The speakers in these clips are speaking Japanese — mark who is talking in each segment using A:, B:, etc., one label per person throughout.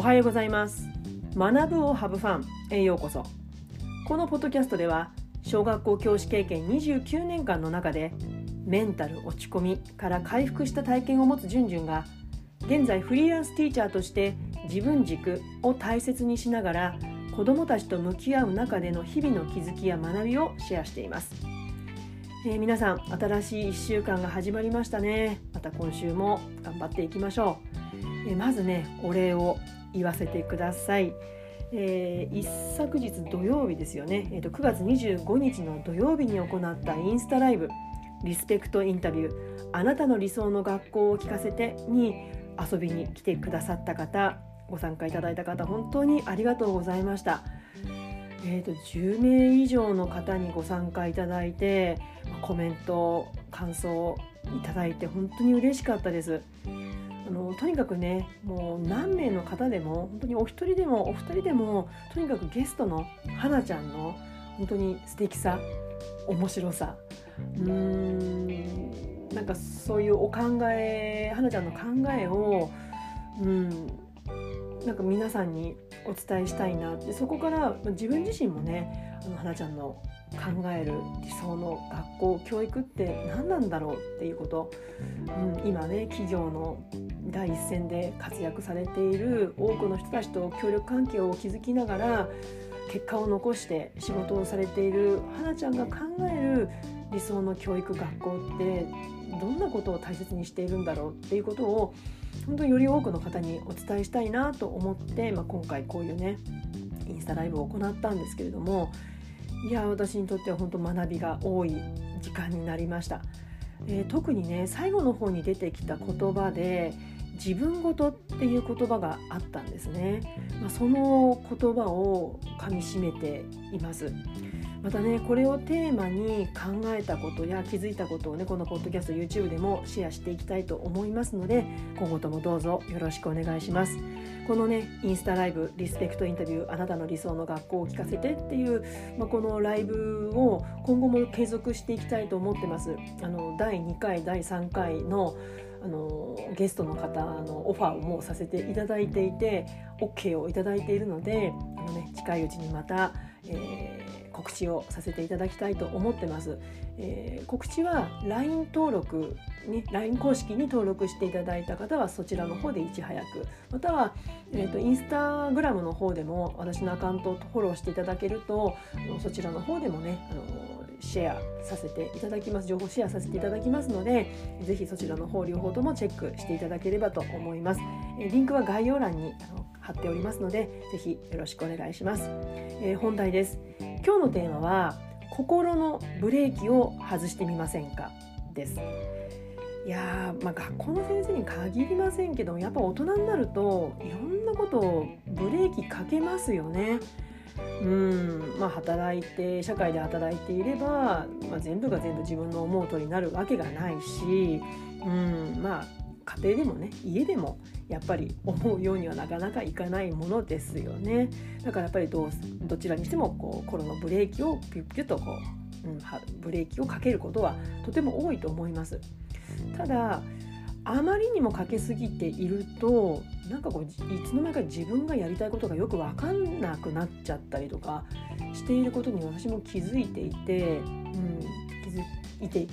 A: おはようございます。学ぶをハブファンへようこそ。このポッドキャストでは小学校教師経験29年間の中でメンタル落ち込みから回復した体験を持つじゅんじゅんが現在フリーランスティーチャーとして自分軸を大切にしながら子どもたちと向き合う中での日々の気づきや学びをシェアしています、えー、皆さん新しい1週間が始まりましたね。また今週も頑張っていきましょう、えー、まずねお礼を言わせてください。えー、一昨日土曜日ですよね、えーと、9月25日の土曜日に行ったインスタライブ。リスペクトインタビュー。あなたの理想の学校を聞かせて。に遊びに来てくださった方。ご参加いただいた方。本当にありがとうございました。えーと、10名以上の方にご参加いただいて。コメント感想いただいて。本当に嬉しかったです。あのとにかくねもう何名の方でも本当にお一人でもお二人でもとにかくゲストの花ちゃんの本当に素敵さ面白さうーんなんかそういうお考え花ちゃんの考えをうんなんか皆さんにお伝えしたいなってそこから自分自身もねあの花ちゃんの考える理想の学校教育って何なんだろうっていうこと、うん、今ね企業の第一線で活躍されている多くの人たちと協力関係を築きながら結果を残して仕事をされている花ちゃんが考える理想の教育学校ってどんなことを大切にしているんだろうっていうことを本当により多くの方にお伝えしたいなと思って、まあ、今回こういうねインスタライブを行ったんですけれどもいや私にとっては本当学びが多い時間になりました。えー、特にね最後の方に出てきた言葉で自分事っていう言葉があったんですね、まあ、その言葉をかみしめていますまたねこれをテーマに考えたことや気づいたことをねこのポッドキャスト YouTube でもシェアしていきたいと思いますので今後ともどうぞよろしくお願いします。このねインスタライブリスペクトインタビューあなたの理想の学校を聞かせてっていう、まあ、このライブを今後も継続していきたいと思ってます。あの第2回第3回のあのゲストの方のオファーをもうさせていただいていて OK をいただいているのであの、ね、近いうちにまた、えー、告知をさせていただきたいと思ってます。えー、告知は LINE 登録に LINE 公式に登録していただいた方はそちらの方でいち早く。または、えーと、インスタグラムの方でも私のアカウントをフォローしていただけるとそちらの方でもねあのシェアさせていただきます。情報シェアさせていただきますのでぜひそちらの方両方ともチェックしていただければと思います。えリンクは概要欄に貼っておりますのでぜひよろしくお願いします、えー、本題です。今日のテーマは心のブレーキを外してみませんか？ですいやまあ、学校の先生に限りませんけどやっぱ大人になるといろんなことをブレーキかけますよね。うんまあ、働いて社会で働いていれば、まあ、全部が全部自分の思う通りになるわけがないし、うんまあ、家庭でもね家でもやっぱり思うようにはなかなかいかないものですよねだからやっぱりどうどちらにしてもこう心のブレーキをピュッピュッとこう、うん、ブレーキをかけることはとても多いと思います。ただあまりにもかけすぎているとなんかこういつの間にか自分がやりたいことがよく分かんなくなっちゃったりとかしていることに私も気づいていて、うん、気づいて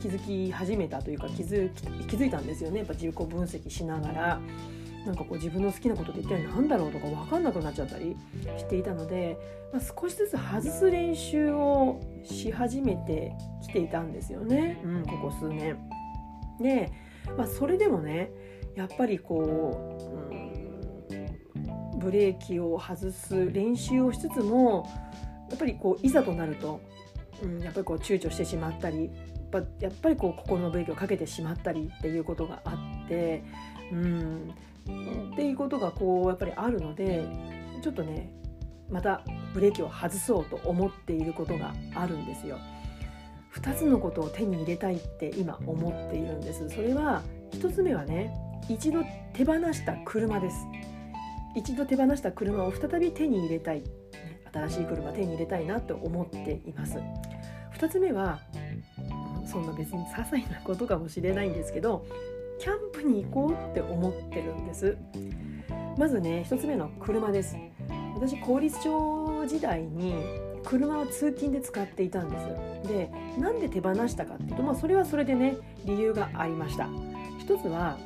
A: 気づき始めたというか気づ気づいたんですよねやっぱ自己分析しながら。なんかこう自分の好きなことって一体何だろうとか分かんなくなっちゃったりしていたので、まあ、少しずつ外す練習をし始めてきていたんですよね、うん、ここ数年。でまあ、それでもねやっぱりこう、うん、ブレーキを外す練習をしつつもやっぱりこういざとなると、うん、やっぱりこう躊躇してしまったりやっぱりこう心のブレーキをかけてしまったりっていうことがあって、うん、っていうことがこうやっぱりあるのでちょっとねまたブレーキを外そうと思っていることがあるんですよ。2つのことを手に入れたいって今思っているんです。それは1つ目はね一度手放した車です。一度手放した車を再び手に入れたい。新しい車手に入れたいなと思っています。2つ目はそんな別に些細なことかもしれないんですけどキャンプに行こうって思ってるんです。まずね1つ目の車です。私公立町時代に車は通勤で使っていたんです。でなんで手放したかっていうと、まあ、それはそれでね理由がありました。一つは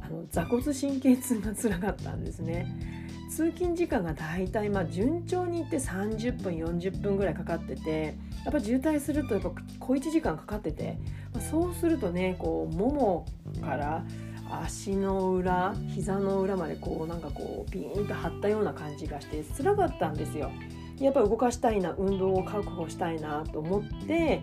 A: あの座骨神経痛がつらかったんですね。通勤時間がだいたいまあ順調にいって30分40分ぐらいかかっててやっぱ渋滞するとやっぱ小1時間かかってて、まあ、そうするとねこうももから足の裏膝の裏までこうなんかこうピーンと張ったような感じがして辛かったんですよ。やっぱり動かしたいな運動を確保したいなと思って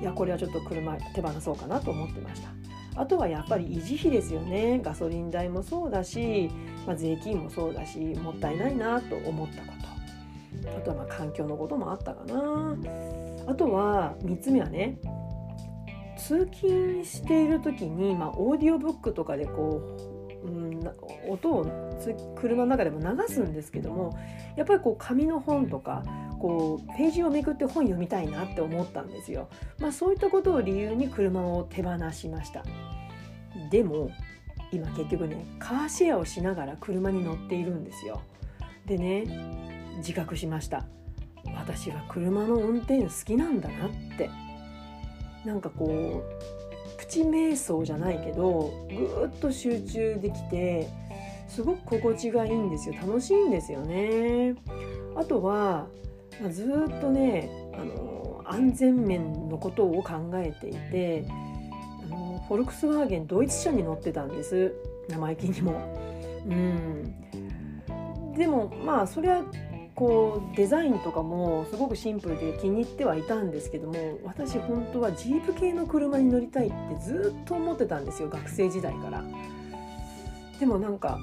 A: いやこれはちょっと車手放そうかなと思ってました。あとはやっぱり維持費ですよね。ガソリン代もそうだし、まあ、税金もそうだしもったいないなと思ったこと。あとはまあ環境のこともあったかな。あとは3つ目はね通勤している時に、まあ、オーディオブックとかでこう、うん、音を車の中でも流すんですけどもやっぱりこう紙の本とかこうページをめくって本読みたいなって思ったんですよ。まあ、そういったことを理由に車を手放しました。でも今結局ねカーシェアをしながら車に乗っているんですよ。でね自覚しました。私は車の運転好きなんだなってなんかこうプチ瞑想じゃないけどぐーっと集中できてすごく心地がいいんですよ楽しいんですよねあとはまあ、ずっとねあの安全面のことを考えていてあのフォルクスワーゲンドイツ車に乗ってたんです生意気にも。うん、でもまあそれはこうデザインとかもすごくシンプルで気に入ってはいたんですけども私本当はジープ系の車に乗りたいってずっと思ってたんですよ学生時代から。でもなんか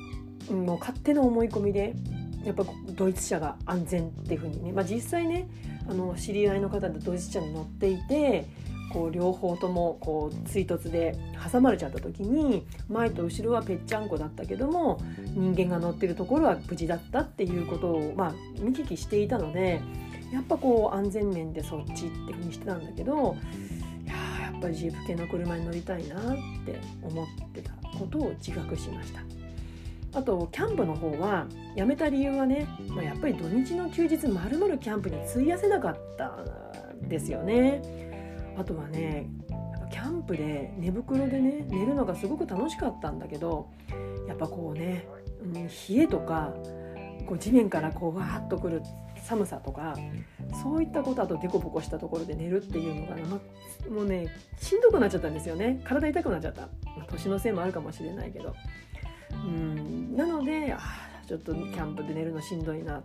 A: もう勝手な思い込みでやっぱドイツ車が安全っていうふうにね、まあ、実際ねあの知り合いの方でドイツ車に乗っていてこう両方ともこう追突で挟まれちゃった時に前と後ろはぺっちゃんこだったけども人間が乗ってるところは無事だったっていうことを、まあ、見聞きしていたのでやっぱこう安全面でそっちってふうにしてたんだけどいややっぱりジープ系の車に乗りたいなって思ってたことを自覚しました。あとキャンプの方は辞めた理由はね、まあ、やっぱり土日の休日まるまるキャンプに費やせなかったですよね。あとはねキャンプで寝袋でね寝るのがすごく楽しかったんだけどやっぱこうね、うん、冷えとかこう地面からこうわーっとくる寒さとかそういったことあとデコボコしたところで寝るっていうのが、ま、もうねしんどくなっちゃったんですよね。体痛くなっちゃった、まあ、年のせいもあるかもしれないけど。うん。なのであちょっとキャンプで寝るのしんどいな。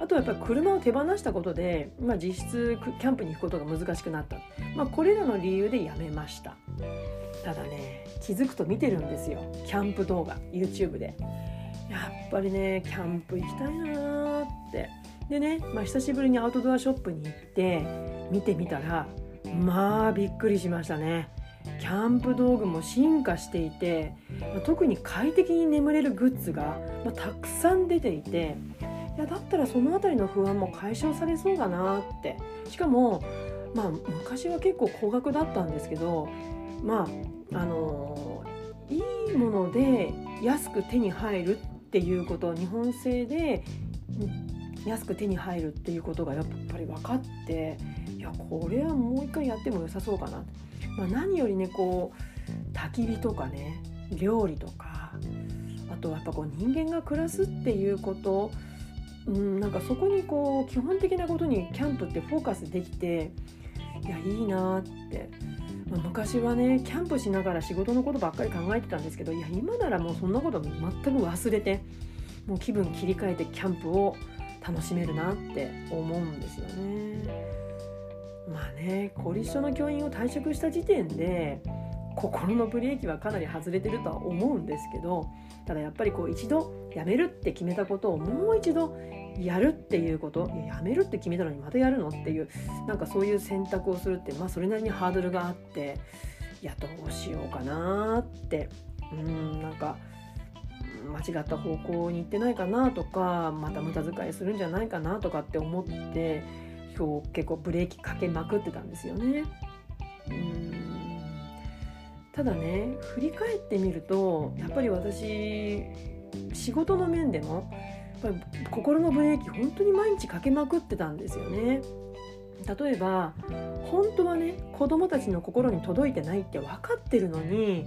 A: あとはやっぱり車を手放したことで、まあ、実質キャンプに行くことが難しくなった、まあ、これらの理由でやめました。ただね気づくと見てるんですよ。キャンプ動画 YouTube で。やっぱりねキャンプ行きたいなーって。でね、まあ、久しぶりにアウトドアショップに行って見てみたらまあびっくりしましたね。キャンプ道具も進化していて、特に快適に眠れるグッズが、またくさん出ていていやだったらその辺りの不安も解消されそうだなって。しかもまあ昔は結構高額だったんですけどまああのいいもので安く手に入るっていうこと日本製で安く手に入るっていうことがやっぱり分かっていやこれはもう一回やっても良さそうかな。まあ、何よりねこう焚き火とかね料理とかあとはやっぱこう人間が暮らすっていうことうん、なんかそこにこう基本的なことにキャンプってフォーカスできていやいいなって、まあ、昔はねキャンプしながら仕事のことばっかり考えてたんですけどいや今ならもうそんなこと全く忘れてもう気分切り替えてキャンプを楽しめるなって思うんですよね。まあね公立所の教員を退職した時点で心のブレーキはかなり外れてるとは思うんですけどただやっぱりこう一度辞めるって決めたことをもう一度やるっていうことや辞めるって決めたのにまたやるのっていうなんかそういう選択をするってまあそれなりにハードルがあっていやどうしようかなって。うんなんか間違った方向に行ってないかなとかまた無駄遣いするんじゃないかなとかって思って今日結構ブレーキかけまくってたんですよね。うんただね振り返ってみるとやっぱり私仕事の面でもやっぱり心のブレーキ本当に毎日かけまくってたんですよね。例えば本当はね子供たちの心に届いてないって分かってるのに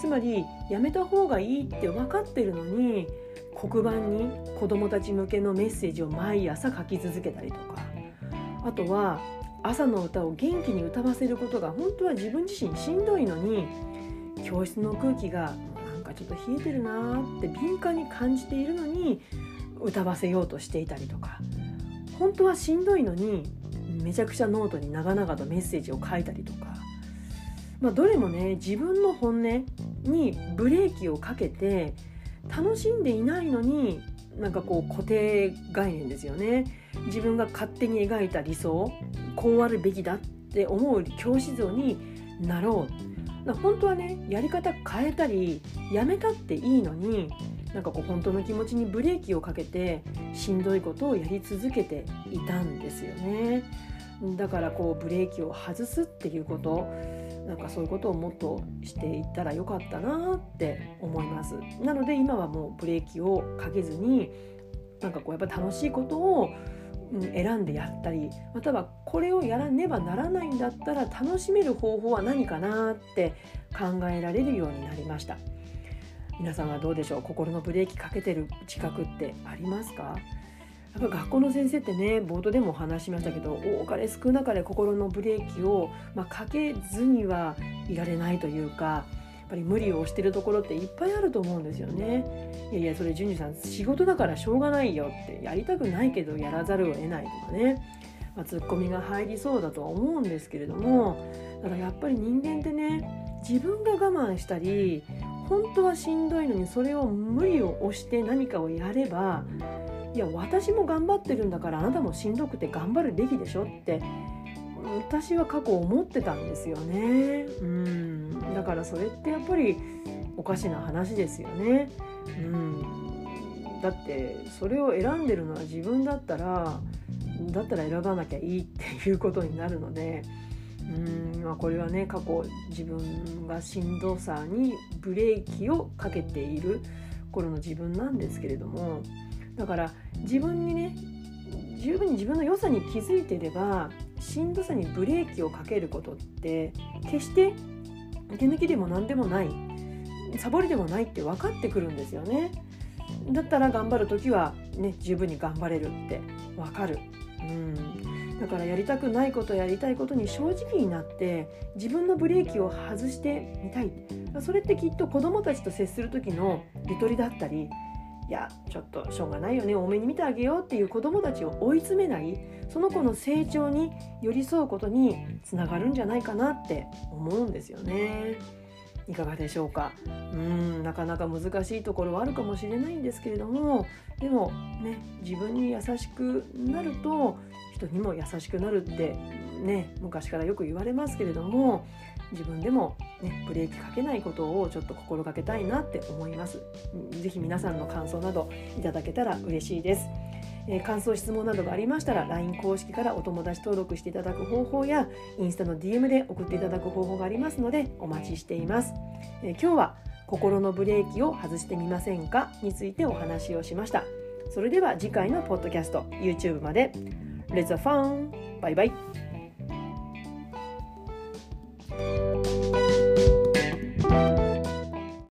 A: つまりやめた方がいいって分かってるのに黒板に子供たち向けのメッセージを毎朝書き続けたりとかあとは朝の歌を元気に歌わせることが本当は自分自身しんどいのに教室の空気がなんかちょっと冷えてるなーって敏感に感じているのに歌わせようとしていたりとか本当はしんどいのにめちゃくちゃノートに長々とメッセージを書いたりとか、まあ、どれもね自分の本音にブレーキをかけて楽しんでいないのになんかこう固定概念ですよね。自分が勝手に描いた理想こうあるべきだって思う教師像になろう。本当はねやり方変えたりやめたっていいのになんかこう本当の気持ちにブレーキをかけてしんどいことをやり続けていたんですよね。だからこうブレーキを外すっていうことなんかそういうことをもっとしていったらよかったなって思います。なので今はもうブレーキをかけずになんかこうやっぱ楽しいことを選んでやったりまたはこれをやらねばならないんだったら楽しめる方法は何かなって考えられるようになりました。皆さんはどうでしょう？心のブレーキかけてる自覚ってありますか？やっぱ学校の先生ってね冒頭でも話しましたけど多かれ少なかれ心のブレーキを、まあ、かけずにはいられないというかぱり無理をしてるところっていっぱいあると思うんですよね。いやいやそれ淳二さん仕事だからしょうがないよってやりたくないけどやらざるを得ないとかね、まあ、ツッコミが入りそうだとは思うんですけれどもただやっぱり人間ってね自分が我慢したり本当はしんどいのにそれを無理を押して何かをやればいや私も頑張ってるんだからあなたもしんどくて頑張るべきでしょって私は過去思ってたんですよね。うんだからそれってやっぱりおかしな話ですよね。うんだってそれを選んでるのは自分だったらだったら選ばなきゃいいっていうことになるのでうんまあこれはね過去自分がしんどさにブレーキをかけている頃の自分なんですけれどもだから自分にね十分に自分の良さに気づいてればしんどさにブレーキをかけることって決して手抜きでも何でもないサボりでもないって分かってくるんですよね。だったら頑張る時はね十分に頑張れるって分かる。うん。だからやりたくないことやりたいことに正直になって自分のブレーキを外してみたい。それってきっと子どもたちと接する時のゆとりだったりいやちょっとしょうがないよね多めに見てあげようっていう子どもたちを追い詰めないその子の成長に寄り添うことにつながるんじゃないかなって思うんですよね。いかがでしょうかうんなかなか難しいところはあるかもしれないんですけれどもでもね自分に優しくなると人にも優しくなるってね昔からよく言われますけれども自分でも、ね、ブレーキかけないことをちょっと心がけたいなって思います。ぜひ皆さんの感想などいただけたら嬉しいです。えー、感想質問などがありましたら LINE 公式からお友達登録していただく方法やインスタの DM で送っていただく方法がありますのでお待ちしています。えー、今日は心のブレーキを外してみませんか？についてお話をしました。それでは次回のポッドキャスト YouTube まで Let's have fun! バイバイ